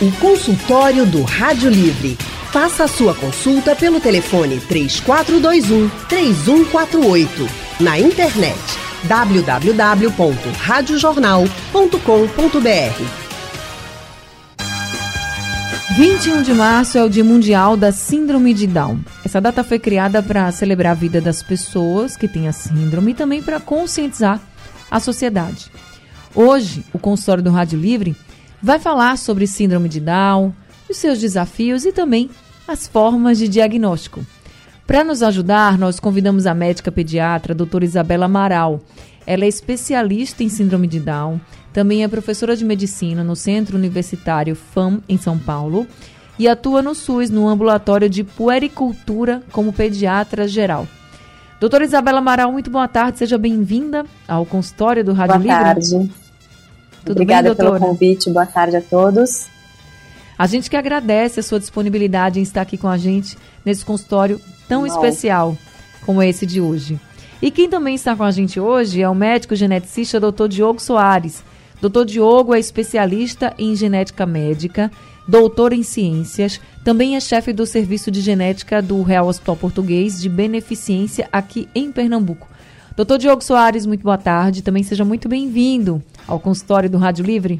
O consultório do Rádio Livre. Faça a sua consulta pelo telefone 3421 3148. Na internet www.radiojornal.com.br. 21 de março é o Dia Mundial da Síndrome de Down. Essa data foi criada para celebrar a vida das pessoas que têm a síndrome e também para conscientizar a sociedade. Hoje, o consultório do Rádio Livre vai falar sobre síndrome de Down, os seus desafios e também as formas de diagnóstico. Para nos ajudar, nós convidamos a médica pediatra, a doutora Isabela Amaral. Ela é especialista em síndrome de Down, também é professora de medicina no Centro Universitário FAM, em São Paulo, e atua no SUS, no ambulatório de puericultura, como pediatra geral. Doutora Isabela Amaral, muito boa tarde, seja bem-vinda ao consultório do Rádio boa Livre. Boa tarde. Tudo Obrigada bem, pelo convite, boa tarde a todos. A gente que agradece a sua disponibilidade em estar aqui com a gente nesse consultório tão Não. especial como esse de hoje. E quem também está com a gente hoje é o médico geneticista Dr. Diogo Soares. Dr. Diogo é especialista em genética médica, doutor em ciências, também é chefe do serviço de genética do Real Hospital Português de Beneficência aqui em Pernambuco. Doutor Diogo Soares, muito boa tarde. Também seja muito bem-vindo ao consultório do Rádio Livre.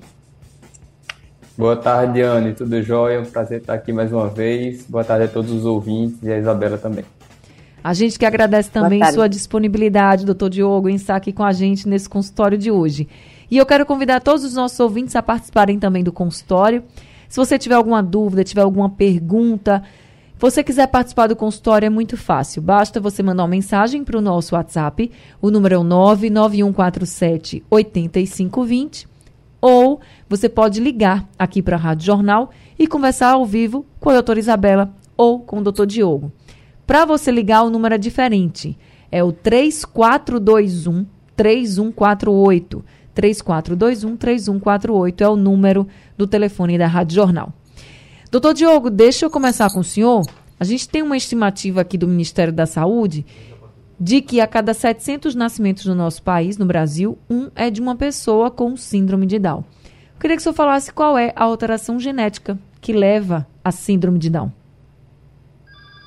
Boa tarde, Anne. Tudo jóia? É um prazer estar aqui mais uma vez. Boa tarde a todos os ouvintes e a Isabela também. A gente que agradece também sua disponibilidade, doutor Diogo, em estar aqui com a gente nesse consultório de hoje. E eu quero convidar todos os nossos ouvintes a participarem também do consultório. Se você tiver alguma dúvida, tiver alguma pergunta, você quiser participar do consultório é muito fácil. Basta você mandar uma mensagem para o nosso WhatsApp. O número é o 99147 8520. Ou você pode ligar aqui para a Rádio Jornal e conversar ao vivo com a doutora Isabela ou com o doutor Diogo. Para você ligar, o número é diferente. É o 3421 3148. 3421 3148 é o número do telefone da Rádio Jornal. Doutor Diogo, deixa eu começar com o senhor. A gente tem uma estimativa aqui do Ministério da Saúde de que a cada 700 nascimentos no nosso país, no Brasil, um é de uma pessoa com síndrome de Down. Eu queria que o senhor falasse qual é a alteração genética que leva à síndrome de Down.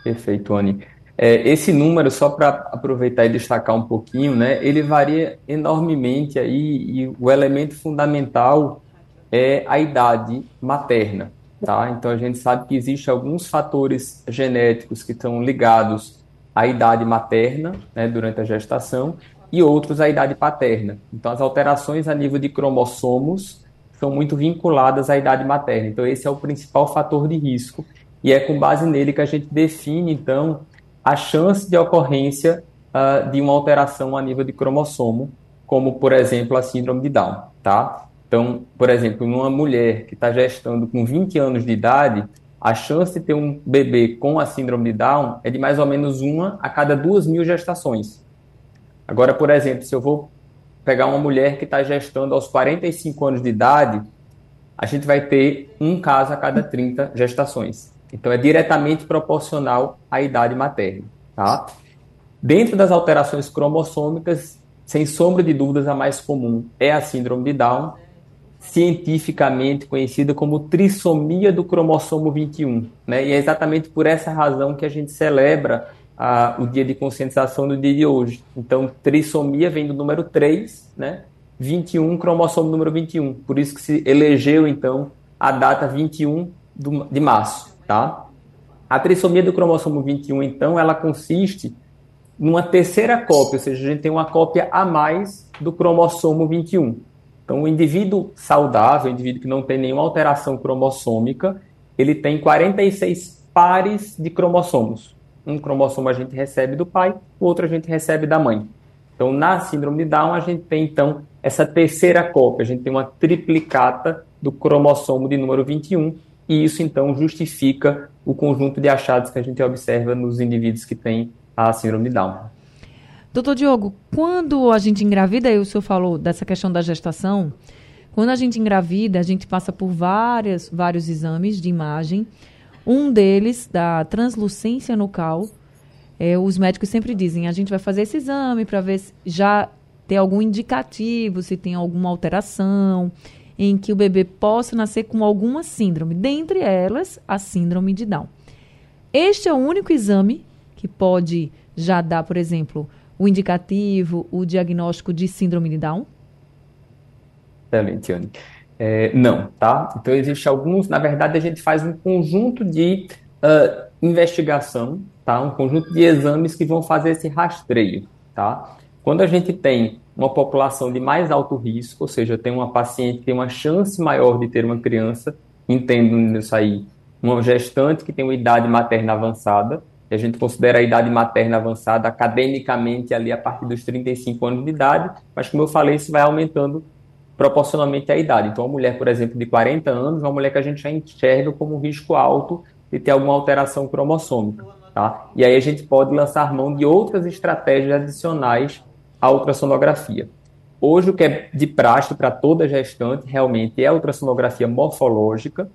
Perfeito, Anne. É, esse número, só para aproveitar e destacar um pouquinho, né, ele varia enormemente aí e o elemento fundamental é a idade materna. Tá? Então a gente sabe que existem alguns fatores genéticos que estão ligados à idade materna, né, durante a gestação, e outros à idade paterna. Então as alterações a nível de cromossomos são muito vinculadas à idade materna. Então esse é o principal fator de risco e é com base nele que a gente define então a chance de ocorrência uh, de uma alteração a nível de cromossomo, como por exemplo a síndrome de Down, tá? Então, por exemplo, numa mulher que está gestando com 20 anos de idade, a chance de ter um bebê com a síndrome de Down é de mais ou menos uma a cada duas mil gestações. Agora, por exemplo, se eu vou pegar uma mulher que está gestando aos 45 anos de idade, a gente vai ter um caso a cada 30 gestações. Então, é diretamente proporcional à idade materna. Tá? Dentro das alterações cromossômicas, sem sombra de dúvidas, a mais comum é a síndrome de Down, cientificamente conhecida como trissomia do cromossomo 21. Né? E é exatamente por essa razão que a gente celebra a, o dia de conscientização no dia de hoje. Então, trissomia vem do número 3, né? 21, cromossomo número 21. Por isso que se elegeu, então, a data 21 do, de março. Tá? A trissomia do cromossomo 21, então, ela consiste numa terceira cópia, ou seja, a gente tem uma cópia a mais do cromossomo 21. Então, o indivíduo saudável, o indivíduo que não tem nenhuma alteração cromossômica, ele tem 46 pares de cromossomos. Um cromossomo a gente recebe do pai, o outro a gente recebe da mãe. Então, na síndrome de Down, a gente tem, então, essa terceira cópia, a gente tem uma triplicata do cromossomo de número 21, e isso, então, justifica o conjunto de achados que a gente observa nos indivíduos que têm a síndrome de Down. Doutor Diogo, quando a gente engravida, aí o senhor falou dessa questão da gestação, quando a gente engravida, a gente passa por várias, vários exames de imagem. Um deles, da translucência nucal, é, os médicos sempre dizem, a gente vai fazer esse exame para ver se já tem algum indicativo, se tem alguma alteração. em que o bebê possa nascer com alguma síndrome, dentre elas a síndrome de Down. Este é o único exame que pode já dar, por exemplo, o indicativo, o diagnóstico de síndrome de Down? Excelente, Anne. É, não, tá? Então, existe alguns, na verdade, a gente faz um conjunto de uh, investigação, tá? Um conjunto de exames que vão fazer esse rastreio, tá? Quando a gente tem uma população de mais alto risco, ou seja, tem uma paciente que tem uma chance maior de ter uma criança, entendo nisso aí, uma gestante que tem uma idade materna avançada, a gente considera a idade materna avançada academicamente ali a partir dos 35 anos de idade, mas como eu falei, isso vai aumentando proporcionalmente à idade. Então, uma mulher, por exemplo, de 40 anos, uma mulher que a gente já enxerga como um risco alto de ter alguma alteração cromossômica. Tá? E aí a gente pode lançar mão de outras estratégias adicionais à ultrassonografia. Hoje, o que é de praxe para toda gestante realmente é a ultrassonografia morfológica,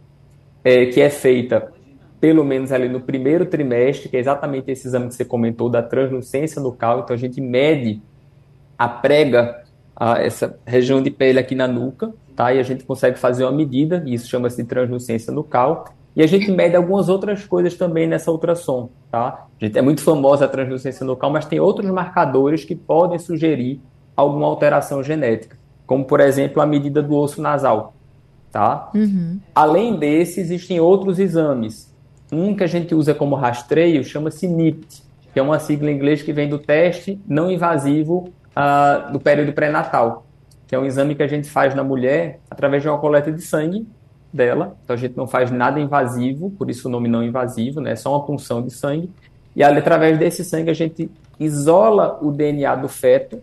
é, que é feita pelo menos ali no primeiro trimestre, que é exatamente esse exame que você comentou da translucência nucal. Então, a gente mede a prega, a, essa região de pele aqui na nuca, tá? E a gente consegue fazer uma medida, e isso chama-se de translucência nucal. E a gente mede algumas outras coisas também nessa ultrassom, tá? A gente é muito famosa a translucência nucal, mas tem outros marcadores que podem sugerir alguma alteração genética, como por exemplo a medida do osso nasal, tá? Uhum. Além desse, existem outros exames. Um que a gente usa como rastreio chama-se NIPT, que é uma sigla em inglês que vem do teste não invasivo uh, do período pré-natal, que é um exame que a gente faz na mulher através de uma coleta de sangue dela. Então a gente não faz nada invasivo, por isso o nome não invasivo, né? É só uma punção de sangue. E através desse sangue a gente isola o DNA do feto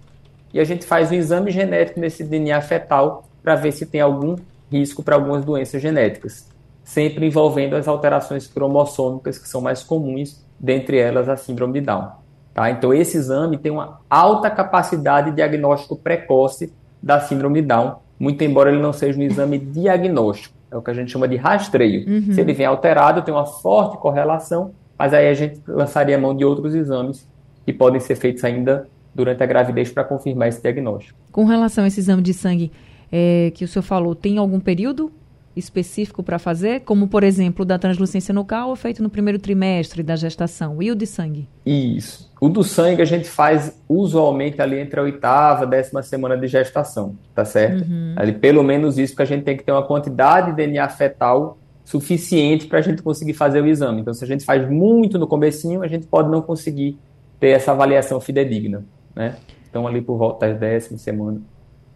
e a gente faz um exame genético nesse DNA fetal para ver se tem algum risco para algumas doenças genéticas, sempre envolvendo as alterações cromossômicas que são mais comuns, dentre elas a síndrome de Down. Tá? Então esse exame tem uma alta capacidade de diagnóstico precoce da síndrome de Down, muito embora ele não seja um exame diagnóstico é o que a gente chama de rastreio. Uhum. Se ele vem alterado, tem uma forte correlação, mas aí a gente lançaria mão de outros exames que podem ser feitos ainda durante a gravidez para confirmar esse diagnóstico. Com relação a esse exame de sangue é, que o senhor falou, tem algum período específico para fazer, como por exemplo da translucência nucal, feito no primeiro trimestre da gestação, e o de sangue? Isso. O do sangue a gente faz usualmente ali entre a oitava e décima semana de gestação, tá certo? Uhum. Ali pelo menos isso, porque a gente tem que ter uma quantidade de DNA fetal suficiente para a gente conseguir fazer o exame. Então, se a gente faz muito no comecinho, a gente pode não conseguir ter essa avaliação fidedigna, né? Então, ali por volta da décima semana.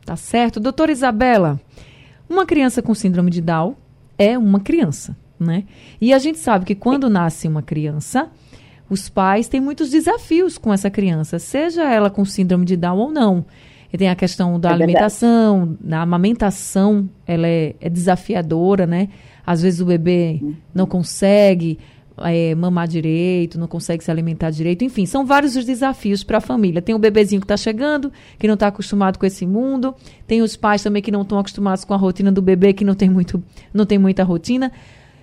Tá certo. Doutora Isabela, uma criança com síndrome de Down é uma criança, né? E a gente sabe que quando nasce uma criança, os pais têm muitos desafios com essa criança, seja ela com síndrome de Down ou não. E tem a questão da é alimentação, da amamentação, ela é, é, desafiadora, né? Às vezes o bebê uhum. não consegue é, mamar direito, não consegue se alimentar direito. Enfim, são vários os desafios para a família. Tem o bebezinho que está chegando, que não está acostumado com esse mundo. Tem os pais também que não estão acostumados com a rotina do bebê, que não tem, muito, não tem muita rotina.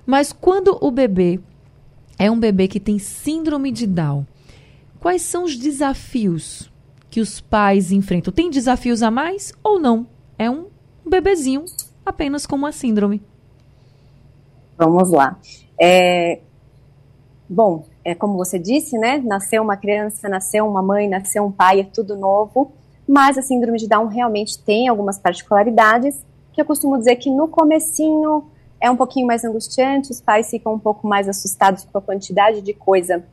Mas quando o bebê é um bebê que tem síndrome de Down, quais são os desafios que os pais enfrentam? Tem desafios a mais ou não? É um bebezinho apenas com uma síndrome. Vamos lá. É, Bom, é como você disse, né? Nasceu uma criança, nasceu uma mãe, nasceu um pai, é tudo novo. Mas a síndrome de Down realmente tem algumas particularidades que eu costumo dizer que no comecinho é um pouquinho mais angustiante, os pais ficam um pouco mais assustados com a quantidade de coisa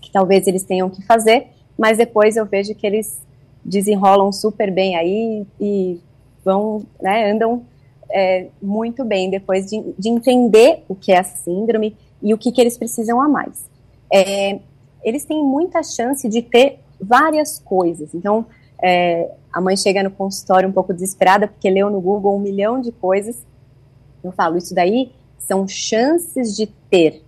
que talvez eles tenham que fazer, mas depois eu vejo que eles desenrolam super bem aí e vão, né, andam é, muito bem depois de, de entender o que é a síndrome e o que, que eles precisam a mais. É, eles têm muita chance de ter várias coisas. Então, é, a mãe chega no consultório um pouco desesperada porque leu no Google um milhão de coisas. Eu falo, isso daí são chances de ter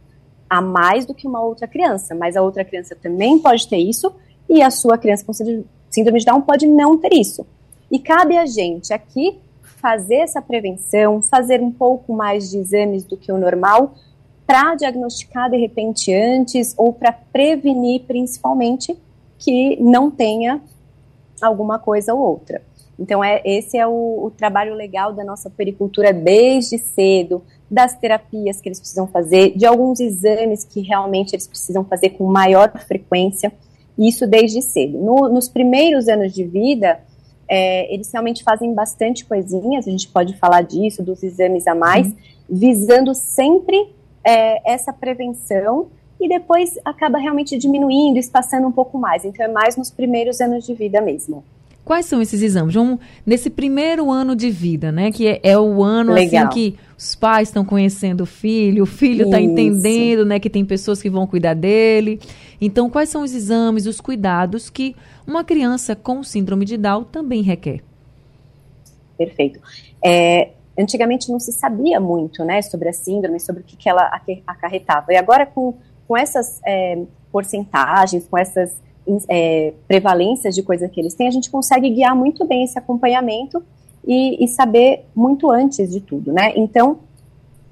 a mais do que uma outra criança, mas a outra criança também pode ter isso e a sua criança com síndrome de Down pode não ter isso. E cabe a gente aqui fazer essa prevenção, fazer um pouco mais de exames do que o normal, para diagnosticar de repente antes ou para prevenir principalmente que não tenha alguma coisa ou outra. Então, é, esse é o, o trabalho legal da nossa pericultura desde cedo, das terapias que eles precisam fazer, de alguns exames que realmente eles precisam fazer com maior frequência, isso desde cedo. No, nos primeiros anos de vida, é, eles realmente fazem bastante coisinhas, a gente pode falar disso, dos exames a mais, uhum. visando sempre é, essa prevenção e depois acaba realmente diminuindo, espaçando um pouco mais. Então é mais nos primeiros anos de vida mesmo. Quais são esses exames? Vamos, nesse primeiro ano de vida, né? Que é, é o ano assim que os pais estão conhecendo o filho, o filho está entendendo, né? Que tem pessoas que vão cuidar dele. Então, quais são os exames, os cuidados que uma criança com síndrome de Down também requer? Perfeito. É, antigamente não se sabia muito, né, sobre a síndrome, sobre o que, que ela acarretava. E agora com, com essas é, porcentagens, com essas é, prevalências de coisas que eles têm, a gente consegue guiar muito bem esse acompanhamento e, e saber muito antes de tudo, né? Então,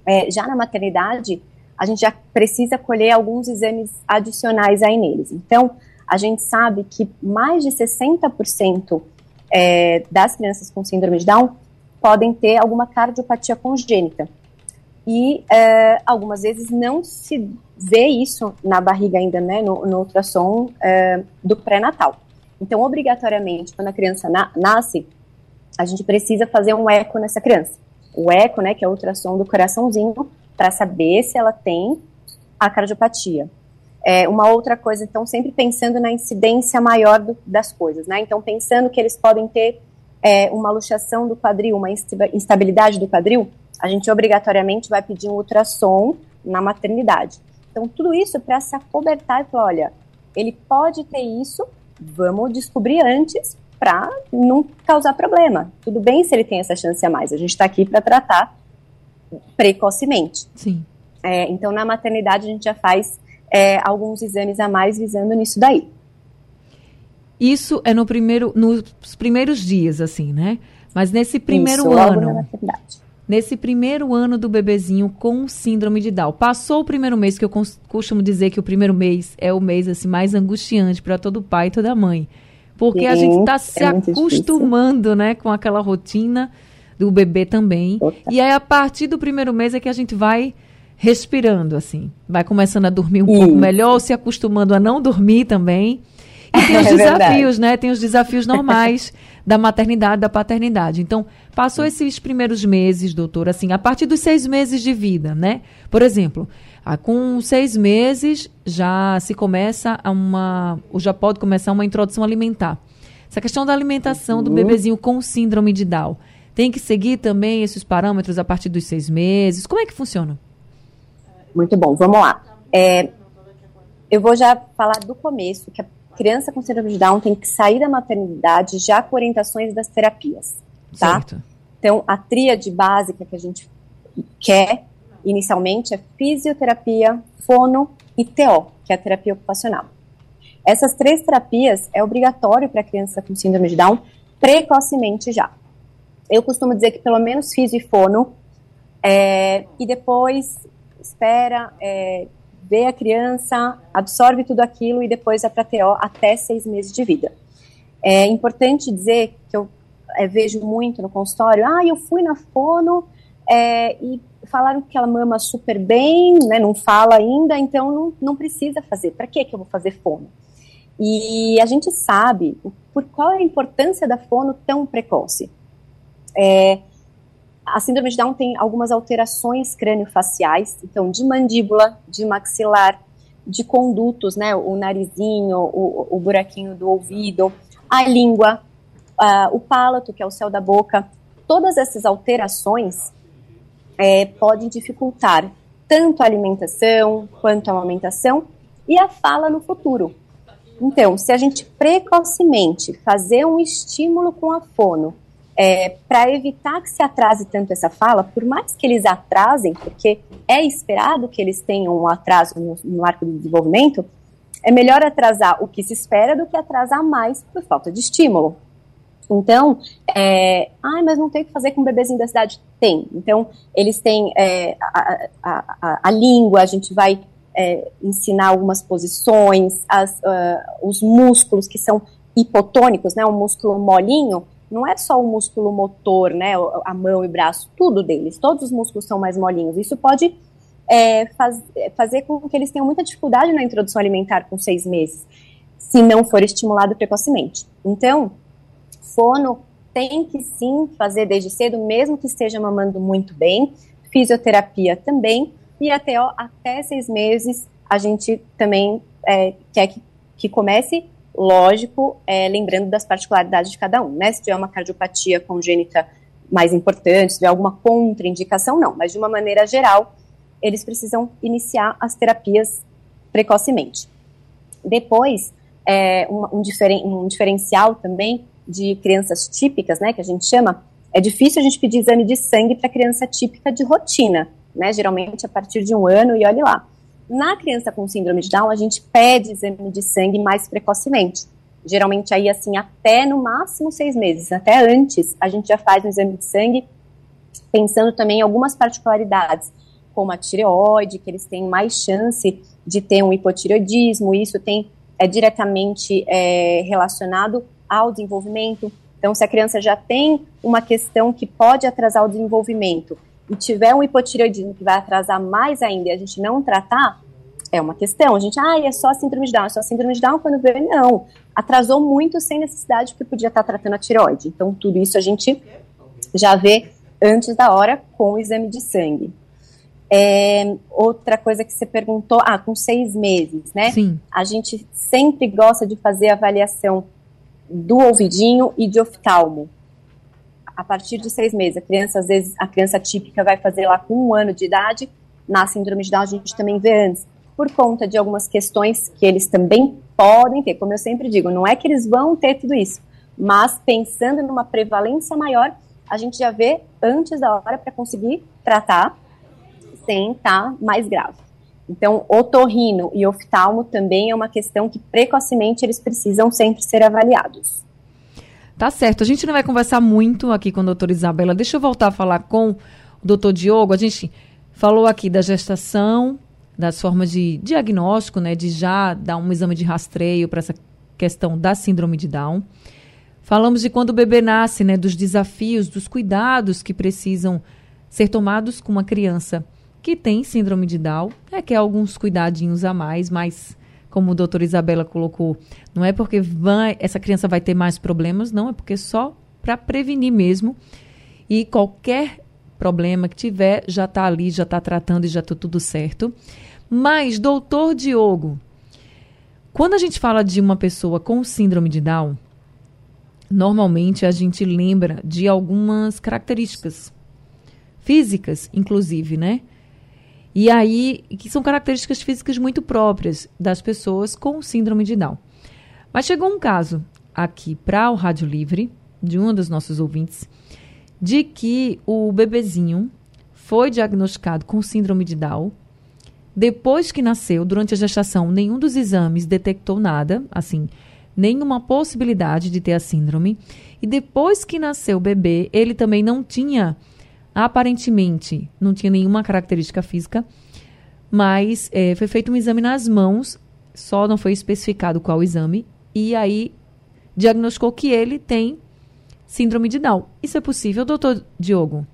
é, já na maternidade, a gente já precisa colher alguns exames adicionais aí neles. Então, a gente sabe que mais de 60% é, das crianças com síndrome de Down podem ter alguma cardiopatia congênita. E é, algumas vezes não se vê isso na barriga ainda, né, no, no ultrassom é, do pré-natal. Então, obrigatoriamente, quando a criança na, nasce, a gente precisa fazer um eco nessa criança. O eco, né, que é o ultrassom do coraçãozinho, para saber se ela tem a cardiopatia. É, uma outra coisa, então, sempre pensando na incidência maior do, das coisas, né? Então, pensando que eles podem ter é, uma luxação do quadril, uma instabilidade do quadril, a gente obrigatoriamente vai pedir um ultrassom na maternidade. Então, tudo isso para se acobertar e falar, olha, ele pode ter isso, vamos descobrir antes para não causar problema. Tudo bem se ele tem essa chance a mais, a gente está aqui para tratar precocemente. Sim. É, então, na maternidade, a gente já faz é, alguns exames a mais visando nisso daí. Isso é no primeiro, nos primeiros dias, assim, né? Mas nesse primeiro Isso, ano. nesse primeiro ano do bebezinho com síndrome de Down. Passou o primeiro mês, que eu costumo dizer que o primeiro mês é o mês assim, mais angustiante para todo pai e toda mãe. Porque Sim, a gente está se é acostumando né, com aquela rotina do bebê também. E aí, a partir do primeiro mês, é que a gente vai respirando, assim. Vai começando a dormir um Isso. pouco melhor, se acostumando a não dormir também. E tem os é desafios, né? Tem os desafios normais da maternidade, da paternidade. Então, passou esses primeiros meses, doutor, assim, a partir dos seis meses de vida, né? Por exemplo, com seis meses já se começa a uma, ou já pode começar uma introdução alimentar. Essa questão da alimentação do uhum. bebezinho com síndrome de Down, tem que seguir também esses parâmetros a partir dos seis meses? Como é que funciona? Muito bom, vamos lá. É, eu vou já falar do começo, que a criança com síndrome de Down tem que sair da maternidade já com orientações das terapias, tá? Certo. Então, a tríade básica que a gente quer inicialmente é fisioterapia, fono e TO, que é a terapia ocupacional. Essas três terapias é obrigatório para a criança com síndrome de Down precocemente já. Eu costumo dizer que pelo menos fisio e fono, é, e depois espera é, vê a criança, absorve tudo aquilo e depois é para TO até seis meses de vida. É importante dizer que eu é, vejo muito no consultório, ah, eu fui na fono é, e falaram que ela mama super bem, né, não fala ainda, então não, não precisa fazer. Para que que eu vou fazer fono? E a gente sabe por qual é a importância da fono tão precoce. É, a síndrome de Down tem algumas alterações crânio-faciais, então de mandíbula, de maxilar, de condutos, né, o narizinho, o, o buraquinho do ouvido, a língua, uh, o palato, que é o céu da boca. Todas essas alterações é, podem dificultar tanto a alimentação quanto a amamentação e a fala no futuro. Então, se a gente precocemente fazer um estímulo com a fono é, para evitar que se atrase tanto essa fala, por mais que eles atrasem, porque é esperado que eles tenham um atraso no, no arco do desenvolvimento, é melhor atrasar o que se espera do que atrasar mais por falta de estímulo. Então, é, ah, mas não tem o que fazer com o bebezinho da cidade? Tem. Então, eles têm é, a, a, a, a, língua, a gente vai é, ensinar algumas posições, as, uh, os músculos que são hipotônicos, né, um músculo molinho, não é só o músculo motor, né, a mão e braço, tudo deles, todos os músculos são mais molinhos. Isso pode é, faz, fazer com que eles tenham muita dificuldade na introdução alimentar com seis meses, se não for estimulado precocemente. Então, fono tem que sim fazer desde cedo, mesmo que esteja mamando muito bem, fisioterapia também, e até, ó, até seis meses a gente também é, quer que, que comece lógico, é, lembrando das particularidades de cada um, né? Se tiver uma cardiopatia congênita mais importante, se tiver alguma contraindicação, não. Mas de uma maneira geral, eles precisam iniciar as terapias precocemente. Depois, é, um, um, diferen, um diferencial também de crianças típicas, né, que a gente chama, é difícil a gente pedir exame de sangue para criança típica de rotina, né? Geralmente a partir de um ano e olhe lá. Na criança com síndrome de Down, a gente pede exame de sangue mais precocemente. Geralmente aí, assim, até no máximo seis meses, até antes, a gente já faz um exame de sangue, pensando também em algumas particularidades, como a tireoide, que eles têm mais chance de ter um hipotireoidismo, isso tem é diretamente é, relacionado ao desenvolvimento. Então, se a criança já tem uma questão que pode atrasar o desenvolvimento e tiver um hipotireoidismo que vai atrasar mais ainda e a gente não tratar, é uma questão. A gente, ah, é só síndrome de Down, é só síndrome de Down quando vê, não. Atrasou muito sem necessidade porque podia estar tratando a tireoide. Então, tudo isso a gente já vê antes da hora com o exame de sangue. É, outra coisa que você perguntou, ah, com seis meses, né? Sim. A gente sempre gosta de fazer avaliação do ouvidinho e de oftalmo a partir de seis meses. A criança, às vezes, a criança típica vai fazer lá com um ano de idade, na síndrome de Down a gente também vê antes, por conta de algumas questões que eles também podem ter. Como eu sempre digo, não é que eles vão ter tudo isso, mas pensando numa prevalência maior, a gente já vê antes da hora para conseguir tratar sem estar tá mais grave. Então, otorrino e oftalmo também é uma questão que precocemente eles precisam sempre ser avaliados. Tá certo. A gente não vai conversar muito aqui com a doutora Isabela. Deixa eu voltar a falar com o doutor Diogo. A gente falou aqui da gestação, das formas de diagnóstico, né, de já dar um exame de rastreio para essa questão da síndrome de Down. Falamos de quando o bebê nasce, né, dos desafios, dos cuidados que precisam ser tomados com uma criança que tem síndrome de Down. É que é alguns cuidadinhos a mais, mas como a doutora Isabela colocou, não é porque vai, essa criança vai ter mais problemas, não, é porque só para prevenir mesmo. E qualquer problema que tiver, já está ali, já está tratando e já está tudo certo. Mas, doutor Diogo, quando a gente fala de uma pessoa com síndrome de Down, normalmente a gente lembra de algumas características físicas, inclusive, né? E aí, que são características físicas muito próprias das pessoas com síndrome de Down. Mas chegou um caso aqui para o Rádio Livre, de um dos nossos ouvintes, de que o bebezinho foi diagnosticado com síndrome de Down. Depois que nasceu, durante a gestação, nenhum dos exames detectou nada, assim, nenhuma possibilidade de ter a síndrome. E depois que nasceu o bebê, ele também não tinha Aparentemente, não tinha nenhuma característica física, mas é, foi feito um exame nas mãos, só não foi especificado qual exame, e aí diagnosticou que ele tem síndrome de Down. Isso é possível, doutor Diogo?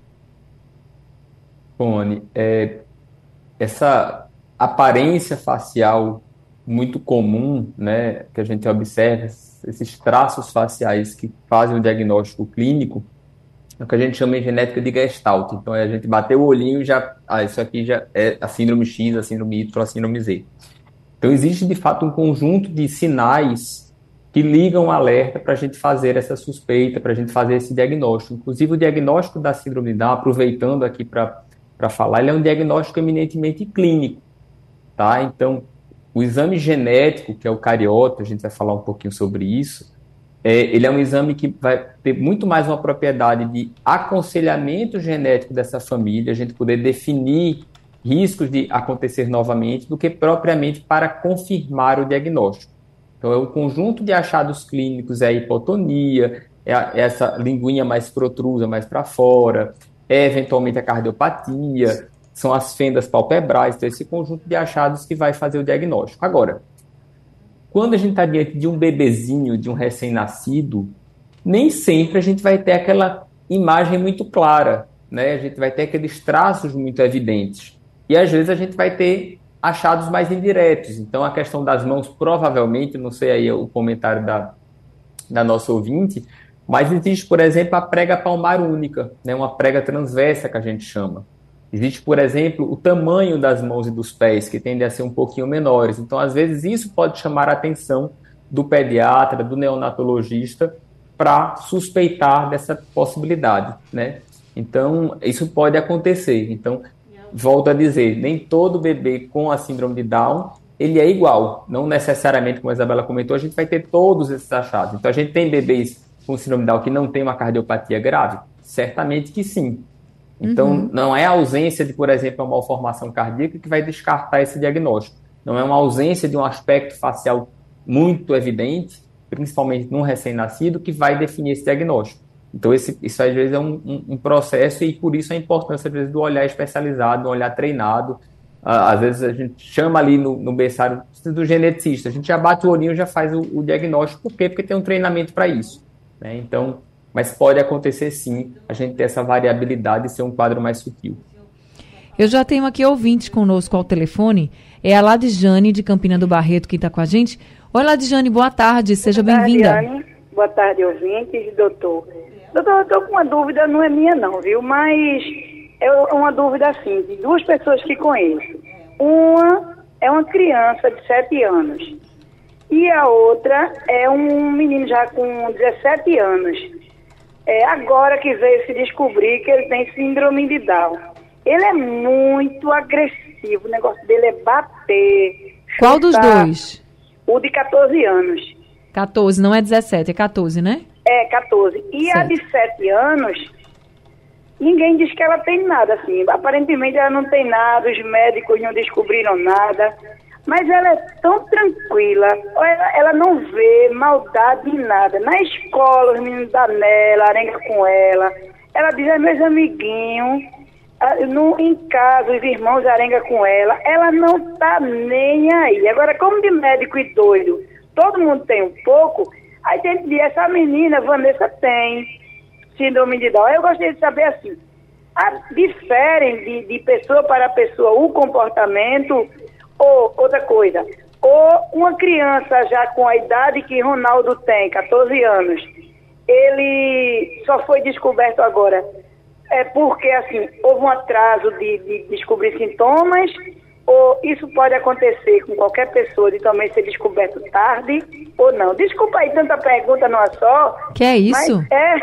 Boni, é, essa aparência facial muito comum, né, que a gente observa, esses traços faciais que fazem o diagnóstico clínico, é o que a gente chama em genética de gestalt. Então, é a gente bater o olhinho e já. Ah, isso aqui já é a síndrome X, a síndrome Y, a síndrome Z. Então, existe de fato um conjunto de sinais que ligam o alerta para a gente fazer essa suspeita, para a gente fazer esse diagnóstico. Inclusive, o diagnóstico da síndrome de Down, aproveitando aqui para falar, ele é um diagnóstico eminentemente clínico. Tá? Então, o exame genético, que é o cariota, a gente vai falar um pouquinho sobre isso, é, ele é um exame que vai ter muito mais uma propriedade de aconselhamento genético dessa família, a gente poder definir riscos de acontecer novamente, do que propriamente para confirmar o diagnóstico. Então, é o conjunto de achados clínicos, é a hipotonia, é, a, é essa linguinha mais protrusa, mais para fora, é eventualmente a cardiopatia, são as fendas palpebrais, então esse conjunto de achados que vai fazer o diagnóstico. Agora, quando a gente está diante de um bebezinho, de um recém-nascido, nem sempre a gente vai ter aquela imagem muito clara, né? A gente vai ter aqueles traços muito evidentes. E às vezes a gente vai ter achados mais indiretos. Então a questão das mãos, provavelmente, não sei aí o comentário da, da nossa ouvinte, mas existe, por exemplo, a prega palmar única, né? uma prega transversa que a gente chama. Existe, por exemplo, o tamanho das mãos e dos pés, que tendem a ser um pouquinho menores. Então, às vezes, isso pode chamar a atenção do pediatra, do neonatologista, para suspeitar dessa possibilidade, né? Então, isso pode acontecer. Então, volto a dizer, nem todo bebê com a síndrome de Down ele é igual. Não necessariamente, como a Isabela comentou, a gente vai ter todos esses achados. Então, a gente tem bebês com síndrome de Down que não tem uma cardiopatia grave? Certamente que sim. Então, uhum. não é a ausência de, por exemplo, uma malformação cardíaca que vai descartar esse diagnóstico. Não é uma ausência de um aspecto facial muito evidente, principalmente num recém-nascido, que vai definir esse diagnóstico. Então, esse, isso às vezes é um, um, um, processo e por isso a importância, às vezes, do olhar especializado, do olhar treinado. Ah, às vezes a gente chama ali no, no berçário do geneticista, a gente já bate o olhinho e já faz o, o diagnóstico. Por quê? Porque tem um treinamento para isso. Né? Então, mas pode acontecer sim a gente ter essa variabilidade e ser um quadro mais sutil. Eu já tenho aqui ouvinte conosco ao telefone, é a Ladijane de Campina do Barreto que está com a gente. Oi, Ladijane, boa tarde, seja bem-vinda. Boa tarde, ouvintes, doutor. Doutor, eu estou com uma dúvida, não é minha não, viu? Mas é uma dúvida assim, de duas pessoas que conheço. Uma é uma criança de 7 anos e a outra é um menino já com 17 anos. É agora que veio se descobrir que ele tem síndrome de Down. Ele é muito agressivo, o negócio dele é bater. Qual dos dois? O de 14 anos. 14, não é 17, é 14, né? É, 14. E certo. a de 7 anos, ninguém diz que ela tem nada, assim. Aparentemente ela não tem nada, os médicos não descobriram nada. Mas ela é tão tranquila, ela, ela não vê maldade em nada. Na escola, os meninos da Nela, arenga com ela. Ela diz a meus amiguinhos, no, em casa, os irmãos arenga com ela. Ela não tá nem aí. Agora, como de médico e doido, todo mundo tem um pouco, aí tem que essa menina, Vanessa, tem síndrome de Down. Eu gostaria de saber assim, a, diferem de, de pessoa para pessoa o comportamento ou, outra coisa, ou uma criança já com a idade que Ronaldo tem, 14 anos, ele só foi descoberto agora. É porque, assim, houve um atraso de, de descobrir sintomas, ou isso pode acontecer com qualquer pessoa de também ser descoberto tarde ou não. Desculpa aí tanta pergunta numa só. Que é isso? É,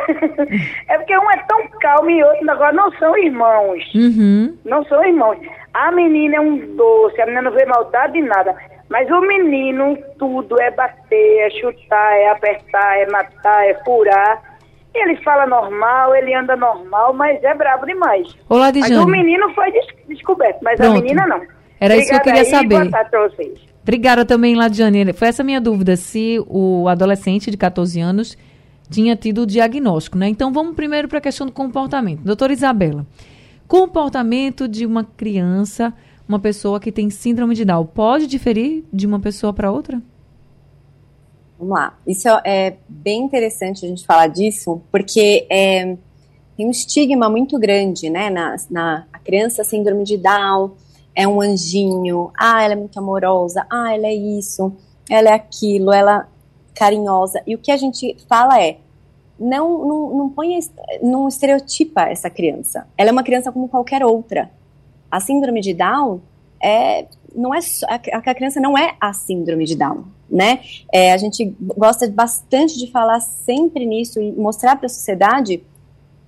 é porque um é tão calmo e outro agora não são irmãos. Uhum. Não são irmãos. A menina é um doce, a menina não vê maldade em nada. Mas o menino, tudo é bater, é chutar, é apertar, é matar, é furar. Ele fala normal, ele anda normal, mas é brabo demais. Olá, Dijane. Mas o menino foi des descoberto, mas Pronto. a menina não. Era Obrigada isso que eu queria aí, saber. Boa tarde pra vocês. Obrigada também, Ladiane. Foi essa minha dúvida, se o adolescente de 14 anos tinha tido o diagnóstico, né? Então vamos primeiro para a questão do comportamento. Doutora Isabela, Comportamento de uma criança, uma pessoa que tem síndrome de Down, pode diferir de uma pessoa para outra? Vamos lá. Isso é bem interessante a gente falar disso, porque é, tem um estigma muito grande, né, na, na a criança síndrome de Down, é um anjinho, ah, ela é muito amorosa, ah, ela é isso, ela é aquilo, ela é carinhosa. E o que a gente fala é, não, não, não ponha, não estereotipa essa criança. Ela é uma criança como qualquer outra. A síndrome de Down é, não é a, a criança não é a síndrome de Down, né? É, a gente gosta bastante de falar sempre nisso e mostrar para a sociedade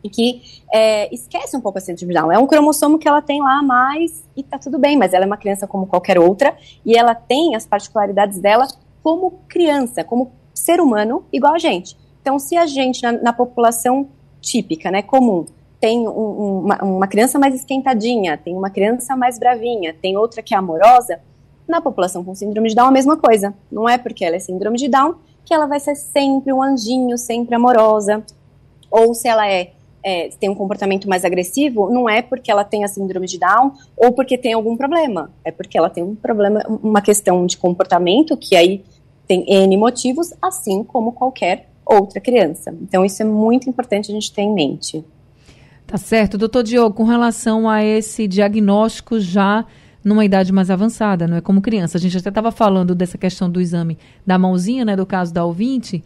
que é, esquece um pouco a síndrome de Down. É um cromossomo que ela tem lá a mais e tá tudo bem, mas ela é uma criança como qualquer outra e ela tem as particularidades dela como criança, como ser humano igual a gente. Então, se a gente, na, na população típica, né, comum, tem um, uma, uma criança mais esquentadinha, tem uma criança mais bravinha, tem outra que é amorosa, na população com síndrome de Down a mesma coisa. Não é porque ela é síndrome de Down que ela vai ser sempre um anjinho, sempre amorosa. Ou se ela é, é, tem um comportamento mais agressivo, não é porque ela tem a síndrome de Down ou porque tem algum problema. É porque ela tem um problema, uma questão de comportamento que aí tem N motivos, assim como qualquer outra criança. Então, isso é muito importante a gente ter em mente. Tá certo. Doutor Diogo, com relação a esse diagnóstico já numa idade mais avançada, não é como criança. A gente até estava falando dessa questão do exame da mãozinha, né, do caso da ouvinte.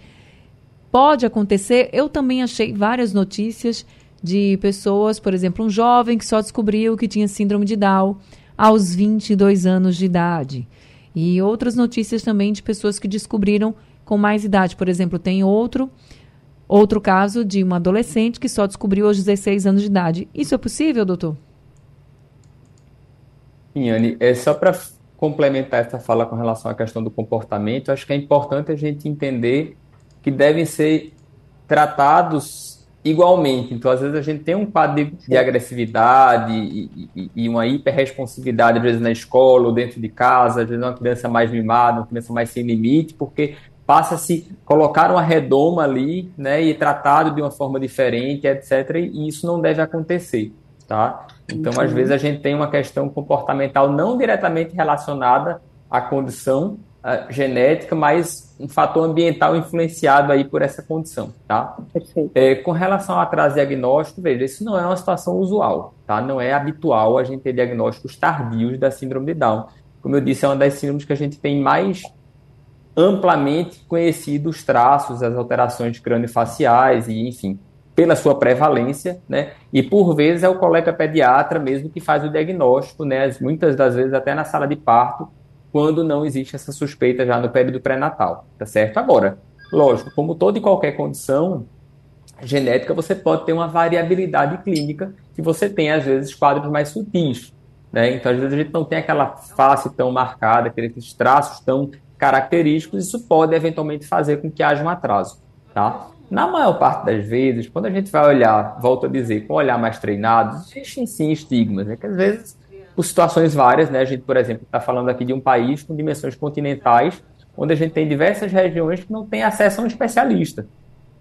Pode acontecer. Eu também achei várias notícias de pessoas, por exemplo, um jovem que só descobriu que tinha síndrome de Down aos 22 anos de idade. E outras notícias também de pessoas que descobriram com mais idade. Por exemplo, tem outro outro caso de uma adolescente que só descobriu aos 16 anos de idade. Isso é possível, doutor? Anne, é só para complementar essa fala com relação à questão do comportamento, acho que é importante a gente entender que devem ser tratados igualmente. Então, às vezes, a gente tem um quadro de, de agressividade e, e, e, uma hiperresponsividade, às vezes, na escola ou dentro de casa, às vezes, uma criança mais mimada, uma criança mais sem limite, porque passa a se colocar uma redoma ali, né, e tratado de uma forma diferente, etc. E isso não deve acontecer, tá? Então, às vezes, a gente tem uma questão comportamental não diretamente relacionada à condição genética, mas um fator ambiental influenciado aí por essa condição, tá? Perfeito. É, com relação ao atraso diagnóstico, veja, isso não é uma situação usual, tá? Não é habitual a gente ter diagnósticos tardios da síndrome de Down. Como eu disse, é uma das síndromes que a gente tem mais amplamente conhecidos os traços, as alterações crânio-faciais e, enfim, pela sua prevalência, né? E por vezes é o colega pediatra mesmo que faz o diagnóstico, né? Muitas das vezes até na sala de parto, quando não existe essa suspeita já no período pré-natal, tá certo? Agora, lógico, como toda e qualquer condição genética, você pode ter uma variabilidade clínica que você tem, às vezes, quadros mais sutis, né? Então, às vezes, a gente não tem aquela face tão marcada, aqueles traços tão característicos, isso pode, eventualmente, fazer com que haja um atraso, tá? Na maior parte das vezes, quando a gente vai olhar, volto a dizer, com olhar mais treinado, existem sim estigmas, né? Que às vezes por situações várias, né? A gente, por exemplo, está falando aqui de um país com dimensões continentais, onde a gente tem diversas regiões que não tem acesso a um especialista.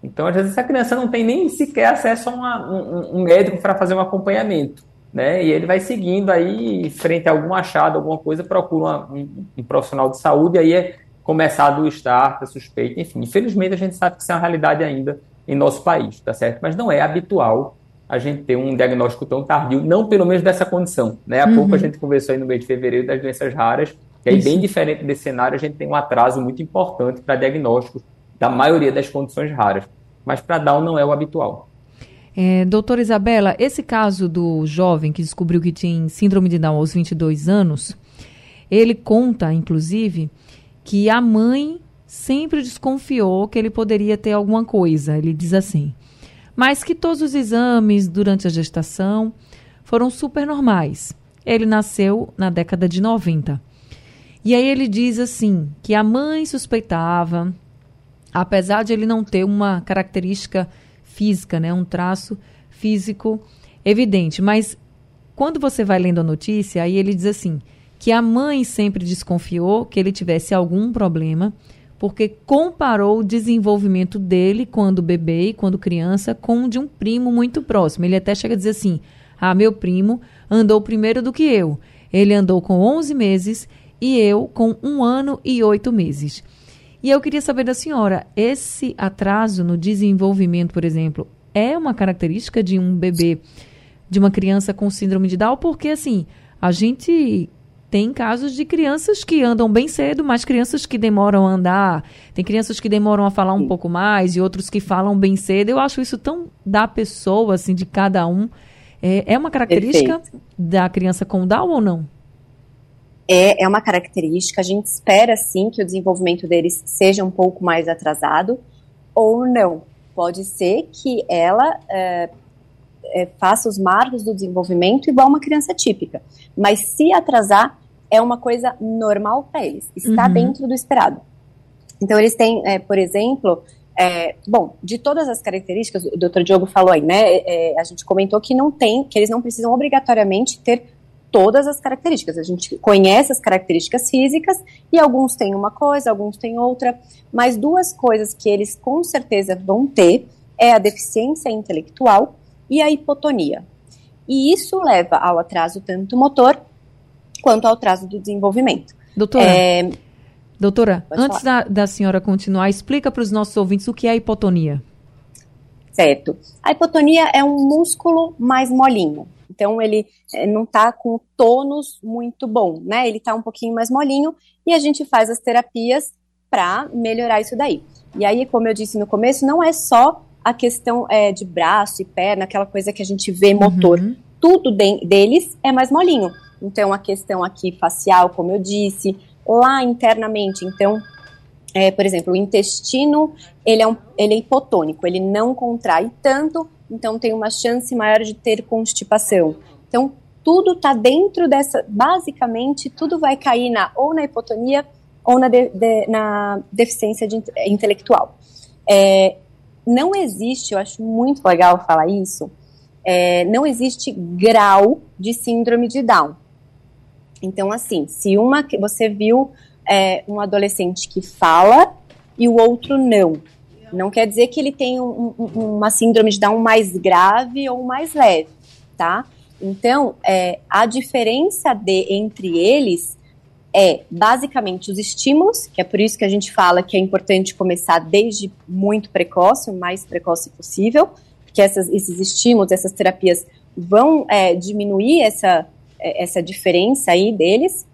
Então, às vezes, essa criança não tem nem sequer acesso a uma, um, um, médico para fazer um acompanhamento. Né? E ele vai seguindo aí, frente a algum achado, alguma coisa, procura uma, um, um, profissional de saúde, aí é começado o start, a suspeita, enfim. Infelizmente, a gente sabe que isso é uma realidade ainda em nosso país, tá certo? Mas não é habitual a gente ter um diagnóstico tão tardio, não pelo menos dessa condição. Né? Há uhum. pouco a gente conversou aí no mês de fevereiro das doenças raras, que aí, bem diferente desse cenário, a gente tem um atraso muito importante para diagnóstico da maioria das condições raras. Mas para Down não é o habitual. É, doutora Isabela, esse caso do jovem que descobriu que tinha síndrome de Down aos 22 anos, ele conta, inclusive, que a mãe sempre desconfiou que ele poderia ter alguma coisa. Ele diz assim: mas que todos os exames durante a gestação foram super normais. Ele nasceu na década de 90. E aí ele diz assim que a mãe suspeitava, apesar de ele não ter uma característica física, né, um traço físico evidente, mas quando você vai lendo a notícia, aí ele diz assim que a mãe sempre desconfiou que ele tivesse algum problema porque comparou o desenvolvimento dele quando bebê e quando criança com o de um primo muito próximo. Ele até chega a dizer assim: "Ah, meu primo andou primeiro do que eu. Ele andou com 11 meses e eu com um ano e oito meses." E eu queria saber da senhora, esse atraso no desenvolvimento, por exemplo, é uma característica de um bebê, de uma criança com síndrome de Down? Porque assim, a gente tem casos de crianças que andam bem cedo, mas crianças que demoram a andar. Tem crianças que demoram a falar um Sim. pouco mais e outros que falam bem cedo. Eu acho isso tão da pessoa, assim, de cada um. É, é uma característica Perfeito. da criança com Down ou não? É, é uma característica. A gente espera, sim, que o desenvolvimento deles seja um pouco mais atrasado ou não. Pode ser que ela é, é, faça os marcos do desenvolvimento igual uma criança típica. Mas se atrasar, é uma coisa normal para eles, está uhum. dentro do esperado. Então, eles têm, é, por exemplo, é, bom, de todas as características, o Dr. Diogo falou aí, né? É, a gente comentou que não tem, que eles não precisam obrigatoriamente ter todas as características. A gente conhece as características físicas e alguns têm uma coisa, alguns têm outra, mas duas coisas que eles com certeza vão ter é a deficiência intelectual e a hipotonia. E isso leva ao atraso tanto motor quanto ao atraso do desenvolvimento. Doutora, é, Doutora, Pode antes da, da, senhora continuar, explica para os nossos ouvintes o que é a hipotonia. Certo. A hipotonia é um músculo mais molinho. Então, ele é, não está com tônus muito bom, né? Ele está um pouquinho mais molinho e a gente faz as terapias para melhorar isso daí. E aí, como eu disse no começo, não é só a questão é, de braço e perna, aquela coisa que a gente vê motor. Uhum. Tudo de, deles é mais molinho. Então, a questão aqui facial, como eu disse, lá internamente. Então, é, por exemplo, o intestino, ele é, um, ele é hipotônico, ele não contrai tanto, então tem uma chance maior de ter constipação. Então, tudo está dentro dessa, basicamente, tudo vai cair na, ou na hipotonia ou na, de, de, na deficiência de, intelectual. É, não existe, eu acho muito legal falar isso, é, não existe grau de síndrome de Down. Então, assim, se uma você viu é, um adolescente que fala e o outro não, não quer dizer que ele tem um, um, uma síndrome de Down mais grave ou mais leve, tá? Então, é, a diferença de entre eles é basicamente os estímulos, que é por isso que a gente fala que é importante começar desde muito precoce, o mais precoce possível, porque essas, esses estímulos, essas terapias vão é, diminuir essa, é, essa diferença aí deles,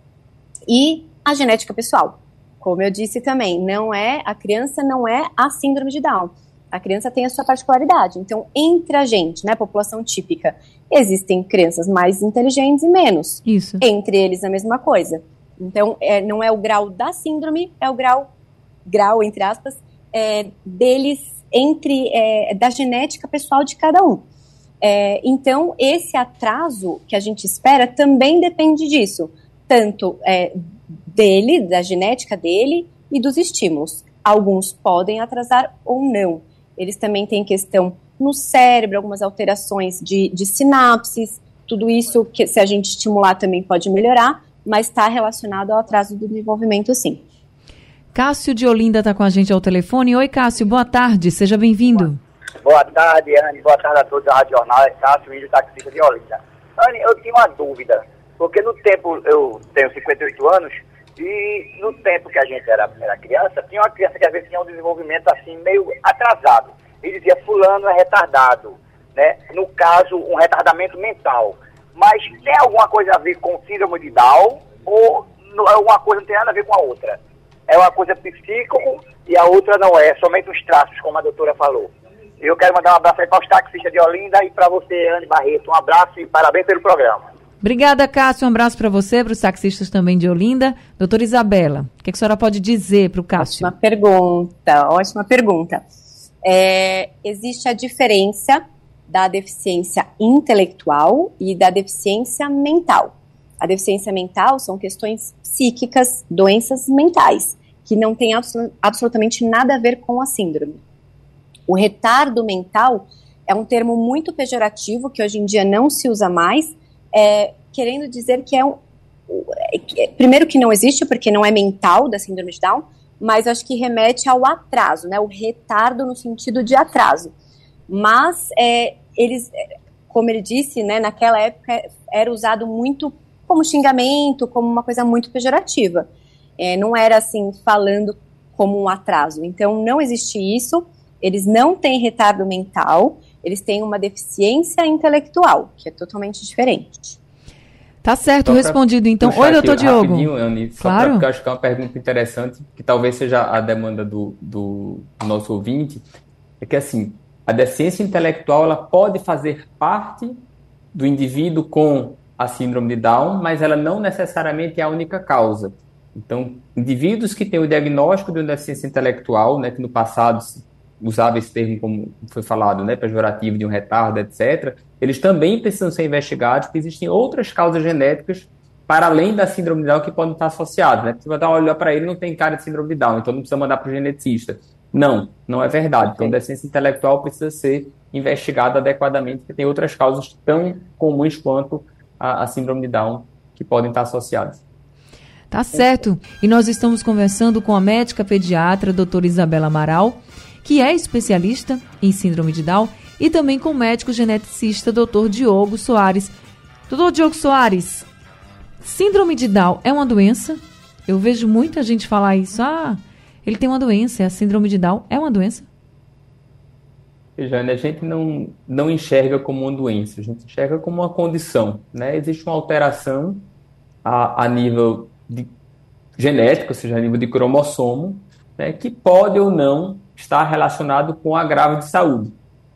e a genética pessoal. Como eu disse também, não é a criança não é a síndrome de Down. A criança tem a sua particularidade. Então, entre a gente, né, população típica, existem crianças mais inteligentes e menos. Isso. Entre eles a mesma coisa. Então, é, não é o grau da síndrome, é o grau, grau entre aspas, é, deles entre é, da genética pessoal de cada um. É, então, esse atraso que a gente espera também depende disso, tanto é, dele, da genética dele e dos estímulos. Alguns podem atrasar ou não. Eles também têm questão no cérebro, algumas alterações de, de sinapses, tudo isso que se a gente estimular também pode melhorar, mas está relacionado ao atraso do desenvolvimento, sim. Cássio de Olinda está com a gente ao telefone. Oi, Cássio, boa tarde, seja bem-vindo. Boa tarde, Anne, boa tarde a todos da Rádio Jornal, é Cássio, Índio Taxista de Olinda. Anne, eu tinha uma dúvida, porque no tempo, eu tenho 58 anos, e no tempo que a gente era, era criança, tinha uma criança que às vezes tinha um desenvolvimento assim, meio atrasado. E dizia, fulano é retardado, né? No caso, um retardamento mental. Mas tem alguma coisa a ver com síndrome de Down ou é uma coisa não tem nada a ver com a outra? É uma coisa psíquico e a outra não é, somente os traços, como a doutora falou. Eu quero mandar um abraço aí para os taxistas de Olinda e para você, Anne Barreto. Um abraço e parabéns pelo programa. Obrigada, Cássio. Um abraço para você, para os taxistas também de Olinda. Doutora Isabela, o que a senhora pode dizer para o Cássio? Ótima pergunta, ótima pergunta. É, existe a diferença da deficiência intelectual e da deficiência mental. A deficiência mental são questões psíquicas, doenças mentais, que não têm absolutamente nada a ver com a síndrome. O retardo mental é um termo muito pejorativo que hoje em dia não se usa mais, é, querendo dizer que é um. É, primeiro, que não existe, porque não é mental da síndrome de Down, mas acho que remete ao atraso, né? O retardo no sentido de atraso. Mas é, eles, como ele disse, né, naquela época era usado muito como xingamento, como uma coisa muito pejorativa. É, não era assim falando como um atraso. Então não existe isso. Eles não têm retardo mental eles têm uma deficiência intelectual, que é totalmente diferente. Tá certo, respondido então. Oi, doutor Diogo. Anny, claro. porque eu acho que é uma pergunta interessante, que talvez seja a demanda do, do, do nosso ouvinte, é que assim, a deficiência intelectual ela pode fazer parte do indivíduo com a síndrome de Down, mas ela não necessariamente é a única causa. Então, indivíduos que têm o diagnóstico de uma deficiência intelectual, né, que no passado usava esse termo como foi falado, né, pejorativo de um retardo, etc., eles também precisam ser investigados, porque existem outras causas genéticas para além da síndrome de Down que podem estar associadas, né? Você vai dar olhar para ele, não tem cara de síndrome de Down, então não precisa mandar para o geneticista. Não, não é verdade. Então, a deficiência intelectual precisa ser investigada adequadamente, porque tem outras causas tão comuns quanto a, a síndrome de Down que podem estar associadas. Tá certo. E nós estamos conversando com a médica pediatra, doutora Isabela Amaral, que é especialista em síndrome de Down, e também com o médico geneticista Dr. Diogo Soares. Dr. Diogo Soares, síndrome de Down é uma doença? Eu vejo muita gente falar isso. Ah, ele tem uma doença, a síndrome de Down. É uma doença? Jane, a gente não, não enxerga como uma doença, a gente enxerga como uma condição. Né? Existe uma alteração a, a nível de genético, ou seja, a nível de cromossomo, né, que pode ou não estar relacionado com agravo de saúde.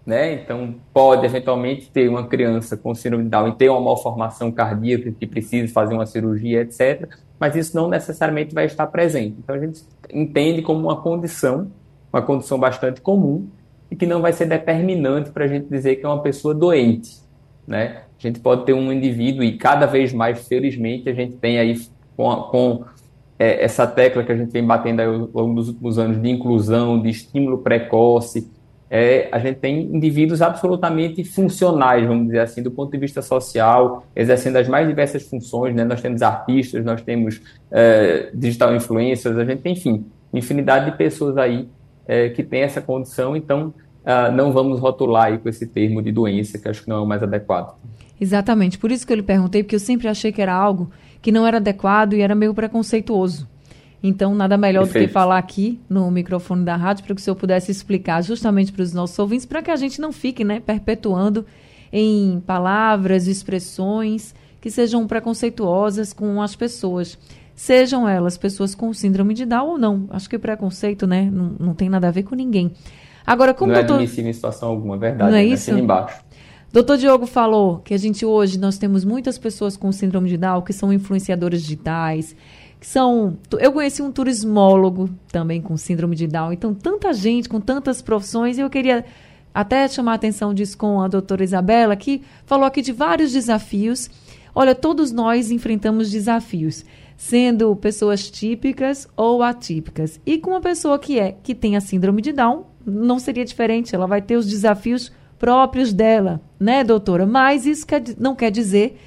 Né? Então, pode eventualmente ter uma criança com síndrome de Down e ter uma malformação cardíaca que precisa fazer uma cirurgia, etc. Mas isso não necessariamente vai estar presente. Então, a gente entende como uma condição, uma condição bastante comum, e que não vai ser determinante para a gente dizer que é uma pessoa doente. Né? A gente pode ter um indivíduo, e cada vez mais, felizmente, a gente tem aí com, a, com é, essa tecla que a gente vem batendo ao longo dos últimos anos de inclusão, de estímulo precoce, é, a gente tem indivíduos absolutamente funcionais, vamos dizer assim, do ponto de vista social, exercendo as mais diversas funções, né? Nós temos artistas, nós temos é, digital influencers, a gente tem, enfim, infinidade de pessoas aí é, que têm essa condição, então uh, não vamos rotular aí com esse termo de doença, que acho que não é o mais adequado. Exatamente, por isso que eu lhe perguntei, porque eu sempre achei que era algo que não era adequado e era meio preconceituoso. Então, nada melhor Perfeito. do que falar aqui no microfone da rádio para que o senhor pudesse explicar justamente para os nossos ouvintes, para que a gente não fique né, perpetuando em palavras, expressões que sejam preconceituosas com as pessoas. Sejam elas pessoas com síndrome de Down ou não. Acho que preconceito né, não, não tem nada a ver com ninguém. Agora, como não é doutor... admissível em situação alguma, é verdade. Não é né? isso? embaixo. Doutor Diogo falou que a gente hoje nós temos muitas pessoas com síndrome de Down que são influenciadoras digitais, que são. Eu conheci um turismólogo também com síndrome de Down, então tanta gente com tantas profissões, e eu queria até chamar a atenção disso com a doutora Isabela, que falou aqui de vários desafios. Olha, todos nós enfrentamos desafios, sendo pessoas típicas ou atípicas. E com uma pessoa que é que tem a síndrome de Down, não seria diferente, ela vai ter os desafios próprios dela, né, doutora? Mas isso quer, não quer dizer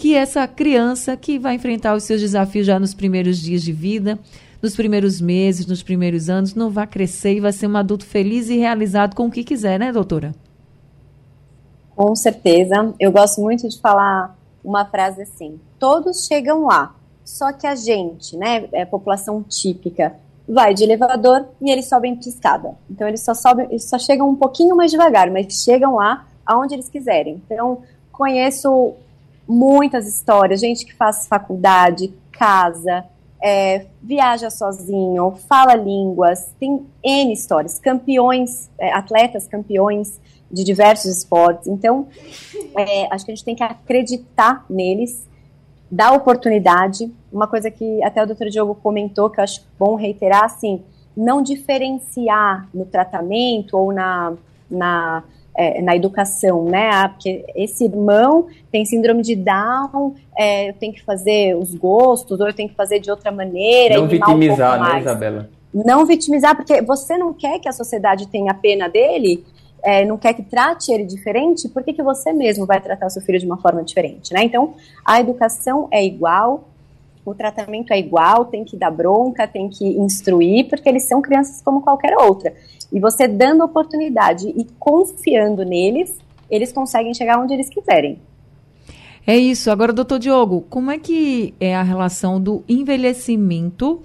que essa criança que vai enfrentar os seus desafios já nos primeiros dias de vida, nos primeiros meses, nos primeiros anos, não vai crescer e vai ser um adulto feliz e realizado com o que quiser, né, doutora? Com certeza. Eu gosto muito de falar uma frase assim: todos chegam lá, só que a gente, né, é população típica, vai de elevador e eles sobem de escada. Então eles só sobem, eles só chegam um pouquinho mais devagar, mas chegam lá aonde eles quiserem. Então conheço muitas histórias, gente que faz faculdade, casa, é, viaja sozinho, fala línguas, tem N histórias, campeões, é, atletas campeões de diversos esportes. Então, é, acho que a gente tem que acreditar neles dar oportunidade. Uma coisa que até o doutor Diogo comentou, que eu acho bom reiterar, assim, não diferenciar no tratamento ou na, na, é, na educação, né? Ah, porque esse irmão tem síndrome de Down, é, eu tenho que fazer os gostos, ou eu tenho que fazer de outra maneira. Não vitimizar, um né, Isabela? Não vitimizar, porque você não quer que a sociedade tenha pena dele, é, não quer que trate ele diferente, por que, que você mesmo vai tratar o seu filho de uma forma diferente, né? Então, a educação é igual, o tratamento é igual, tem que dar bronca, tem que instruir, porque eles são crianças como qualquer outra. E você dando oportunidade e confiando neles, eles conseguem chegar onde eles quiserem. É isso. Agora, doutor Diogo, como é que é a relação do envelhecimento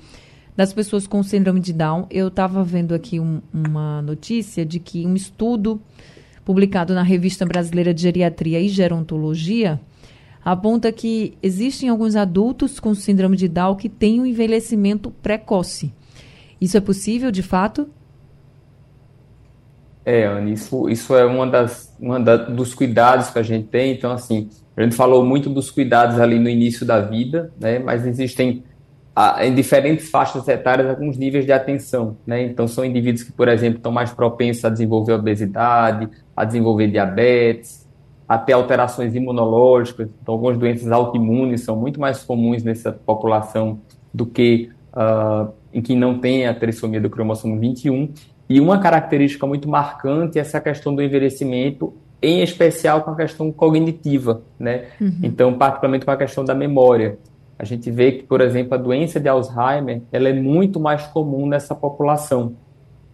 das pessoas com síndrome de Down. Eu estava vendo aqui um, uma notícia de que um estudo publicado na Revista Brasileira de Geriatria e Gerontologia aponta que existem alguns adultos com síndrome de Down que têm um envelhecimento precoce. Isso é possível, de fato? É, Anne, isso, isso é uma das, uma dos cuidados que a gente tem. Então, assim, a gente falou muito dos cuidados ali no início da vida, né? Mas existem em diferentes faixas etárias alguns níveis de atenção, né? Então são indivíduos que, por exemplo, estão mais propensos a desenvolver obesidade, a desenvolver diabetes, a ter alterações imunológicas. Então algumas doenças autoimunes são muito mais comuns nessa população do que uh, em quem não tem a trissomia do cromossomo 21. E uma característica muito marcante é essa questão do envelhecimento, em especial com a questão cognitiva, né? Uhum. Então, particularmente com a questão da memória a gente vê que, por exemplo, a doença de Alzheimer ela é muito mais comum nessa população.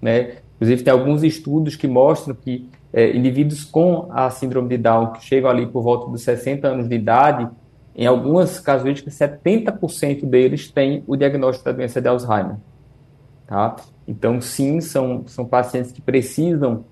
Né? Inclusive, tem alguns estudos que mostram que é, indivíduos com a síndrome de Down, que chegam ali por volta dos 60 anos de idade, em algumas casuísticas, 70% deles têm o diagnóstico da doença de Alzheimer. Tá? Então, sim, são, são pacientes que precisam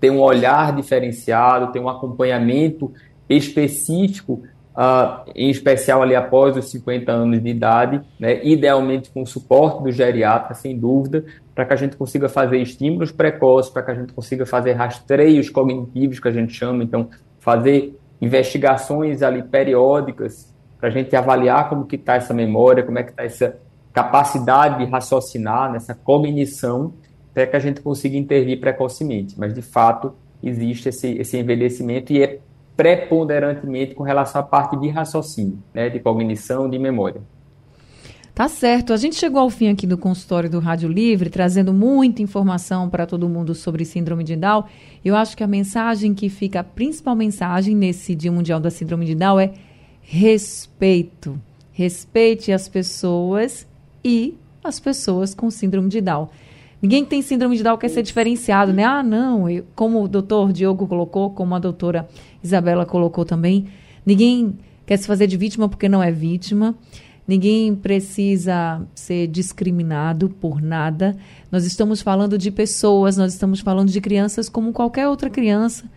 ter um olhar diferenciado, ter um acompanhamento específico, uh, em especial ali após os 50 anos de idade, né? idealmente com o suporte do geriatra, sem dúvida, para que a gente consiga fazer estímulos precoces, para que a gente consiga fazer rastreios cognitivos, que a gente chama, então, fazer investigações ali periódicas para a gente avaliar como que está essa memória, como é que está essa capacidade de raciocinar, nessa cognição, para que a gente consiga intervir precocemente. Mas, de fato, existe esse, esse envelhecimento e é preponderantemente com relação à parte de raciocínio, né, de cognição, de memória. Tá certo. A gente chegou ao fim aqui do consultório do Rádio Livre, trazendo muita informação para todo mundo sobre síndrome de Down. Eu acho que a mensagem que fica, a principal mensagem nesse Dia Mundial da Síndrome de Down é respeito. Respeite as pessoas e as pessoas com síndrome de Down. Ninguém que tem síndrome de Down quer ser diferenciado, né? Ah, não, eu, como o doutor Diogo colocou, como a doutora Isabela colocou também, ninguém quer se fazer de vítima porque não é vítima. Ninguém precisa ser discriminado por nada. Nós estamos falando de pessoas, nós estamos falando de crianças como qualquer outra criança,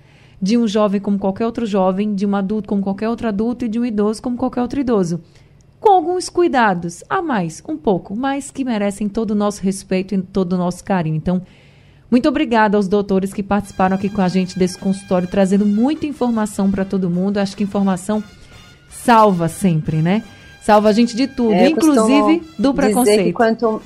de um jovem como qualquer outro jovem, de um adulto como qualquer outro adulto e de um idoso como qualquer outro idoso. Com alguns cuidados, a mais, um pouco, mas que merecem todo o nosso respeito e todo o nosso carinho. Então, muito obrigada aos doutores que participaram aqui com a gente desse consultório, trazendo muita informação para todo mundo. Acho que informação salva sempre, né? Salva a gente de tudo, é, inclusive do preconceito. quanto,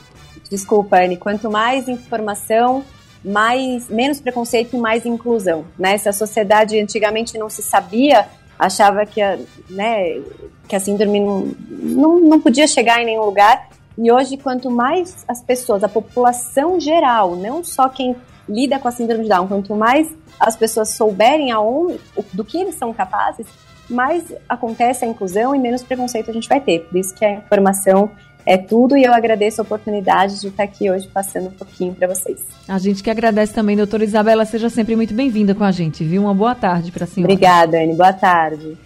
desculpa, Anne, quanto mais informação, mais menos preconceito e mais inclusão. Né? Se a sociedade antigamente não se sabia, achava que a, né, que a síndrome não, não, não podia chegar em nenhum lugar. E hoje, quanto mais as pessoas, a população geral, não só quem lida com a síndrome de Down, quanto mais as pessoas souberem aonde, do que eles são capazes, mais acontece a inclusão e menos preconceito a gente vai ter. Por isso que a informação é tudo e eu agradeço a oportunidade de estar aqui hoje passando um pouquinho para vocês. A gente que agradece também, doutora Isabela, seja sempre muito bem-vinda com a gente, viu? Uma boa tarde para a senhora. Obrigada, Anne, boa tarde.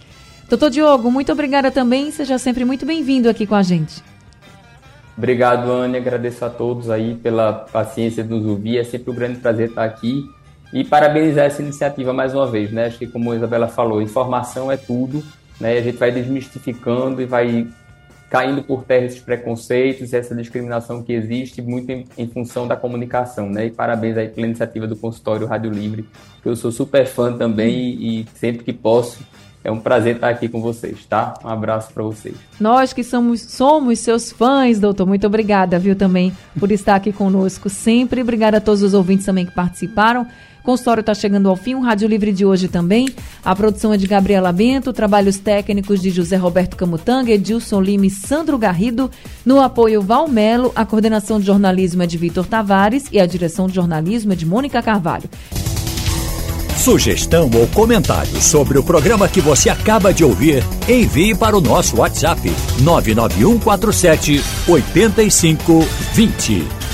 Doutor Diogo, muito obrigada também, seja sempre muito bem-vindo aqui com a gente. Obrigado, Anne, agradeço a todos aí pela paciência de nos ouvir, é sempre um grande prazer estar aqui e parabenizar essa iniciativa mais uma vez, né? Acho que como a Isabela falou, informação é tudo, né? A gente vai desmistificando e vai caindo por terra esses preconceitos, essa discriminação que existe muito em, em, função da comunicação, né? E parabéns aí pela iniciativa do consultório Rádio Livre, que eu sou super fã também e, e sempre que posso é um prazer estar aqui com vocês, tá? Um abraço para vocês. Nós que somos, somos seus fãs, doutor, muito obrigada, viu, também, por estar aqui conosco sempre. Obrigada a todos os ouvintes também que participaram. O consultório está chegando ao fim, o Rádio Livre de hoje também. A produção é de Gabriela Bento, trabalhos técnicos de José Roberto Camutanga, Edilson Lima e Sandro Garrido. No apoio Valmelo, a coordenação de jornalismo é de Vitor Tavares e a direção de jornalismo é de Mônica Carvalho. Sugestão ou comentário sobre o programa que você acaba de ouvir, envie para o nosso WhatsApp 99147 8520.